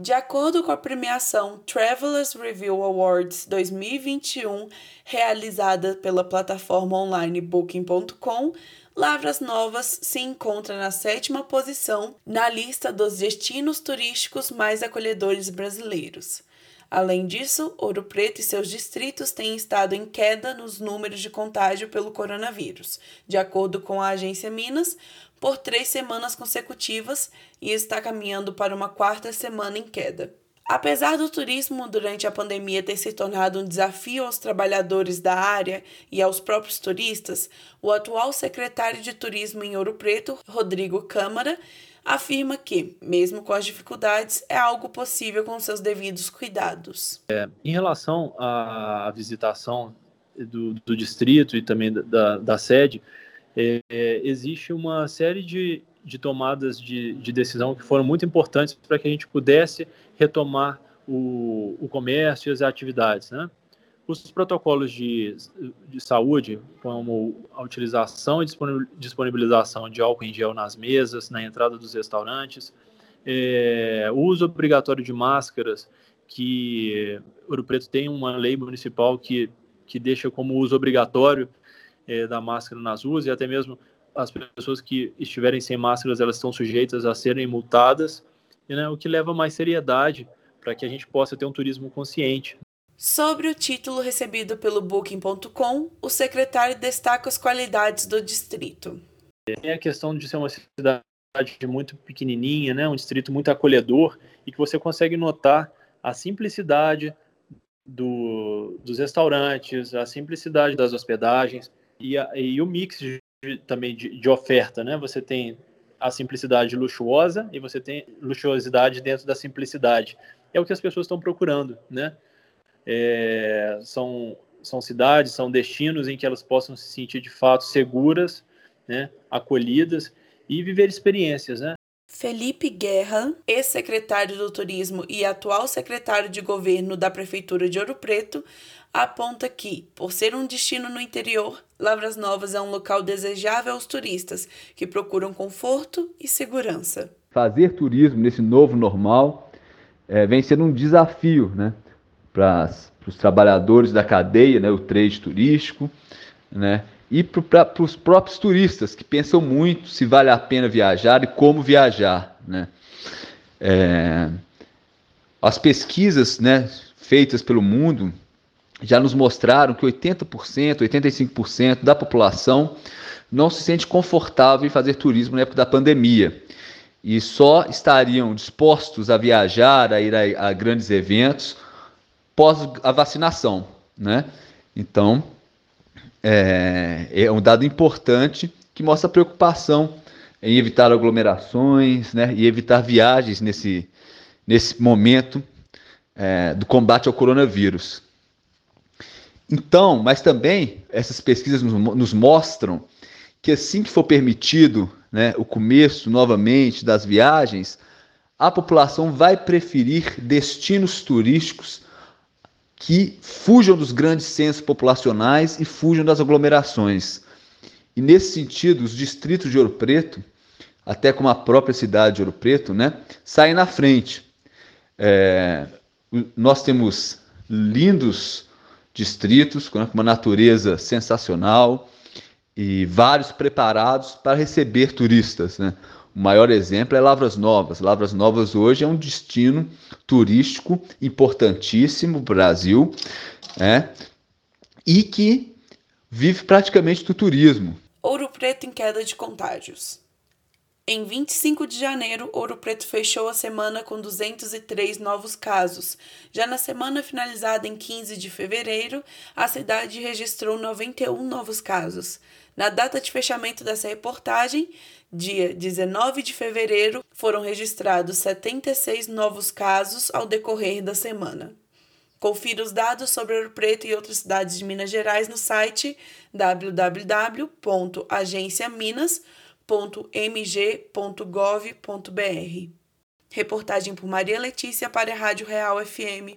De acordo com a premiação Travelers Review Awards 2021, realizada pela plataforma online Booking.com, Lavras Novas se encontra na sétima posição na lista dos destinos turísticos mais acolhedores brasileiros. Além disso, Ouro Preto e seus distritos têm estado em queda nos números de contágio pelo coronavírus, de acordo com a agência Minas, por três semanas consecutivas e está caminhando para uma quarta semana em queda. Apesar do turismo durante a pandemia ter se tornado um desafio aos trabalhadores da área e aos próprios turistas, o atual secretário de Turismo em Ouro Preto, Rodrigo Câmara, afirma que, mesmo com as dificuldades, é algo possível com seus devidos cuidados. É, em relação à visitação do, do distrito e também da, da sede, é, é, existe uma série de, de tomadas de, de decisão que foram muito importantes para que a gente pudesse retomar o, o comércio e as atividades. Né? os protocolos de, de saúde, como a utilização e disponibilização de álcool em gel nas mesas, na entrada dos restaurantes, é, o uso obrigatório de máscaras, que Ouro Preto tem uma lei municipal que, que deixa como uso obrigatório é, da máscara nas ruas, e até mesmo as pessoas que estiverem sem máscaras, elas estão sujeitas a serem multadas, né, o que leva mais seriedade para que a gente possa ter um turismo consciente. Sobre o título recebido pelo Booking.com, o secretário destaca as qualidades do distrito. Tem a questão de ser uma cidade muito pequenininha, né, um distrito muito acolhedor e que você consegue notar a simplicidade do, dos restaurantes, a simplicidade das hospedagens e, a, e o mix de, também de, de oferta, né? Você tem a simplicidade luxuosa e você tem luxuosidade dentro da simplicidade. É o que as pessoas estão procurando, né? É, são, são cidades, são destinos em que elas possam se sentir de fato seguras, né, acolhidas e viver experiências, né? Felipe Guerra, ex-secretário do Turismo e atual secretário de governo da Prefeitura de Ouro Preto, aponta que, por ser um destino no interior, Lavras Novas é um local desejável aos turistas que procuram conforto e segurança. Fazer turismo nesse novo normal é, vem sendo um desafio, né? para os trabalhadores da cadeia, né, o trade turístico, né, e para os próprios turistas que pensam muito se vale a pena viajar e como viajar. Né. É, as pesquisas né, feitas pelo mundo já nos mostraram que 80%, 85% da população não se sente confortável em fazer turismo na época da pandemia e só estariam dispostos a viajar, a ir a, a grandes eventos pós a vacinação, né? Então, é, é, um dado importante que mostra preocupação em evitar aglomerações, né? E evitar viagens nesse, nesse momento é, do combate ao coronavírus. Então, mas também essas pesquisas nos, nos mostram que assim que for permitido né, o começo novamente das viagens, a população vai preferir destinos turísticos que fujam dos grandes centros populacionais e fujam das aglomerações. E nesse sentido, os distritos de Ouro Preto, até como a própria cidade de Ouro Preto, né, saem na frente. É, nós temos lindos distritos com uma natureza sensacional e vários preparados para receber turistas. Né? O maior exemplo é Lavras Novas. Lavras Novas hoje é um destino turístico importantíssimo Brasil né? e que vive praticamente do turismo. Ouro Preto em queda de contágios. Em 25 de janeiro, Ouro Preto fechou a semana com 203 novos casos. Já na semana finalizada em 15 de fevereiro, a cidade registrou 91 novos casos. Na data de fechamento dessa reportagem, dia 19 de fevereiro, foram registrados 76 novos casos ao decorrer da semana. Confira os dados sobre Ouro Preto e outras cidades de Minas Gerais no site www.agenciaminas.mg.gov.br. Reportagem por Maria Letícia para a Rádio Real FM.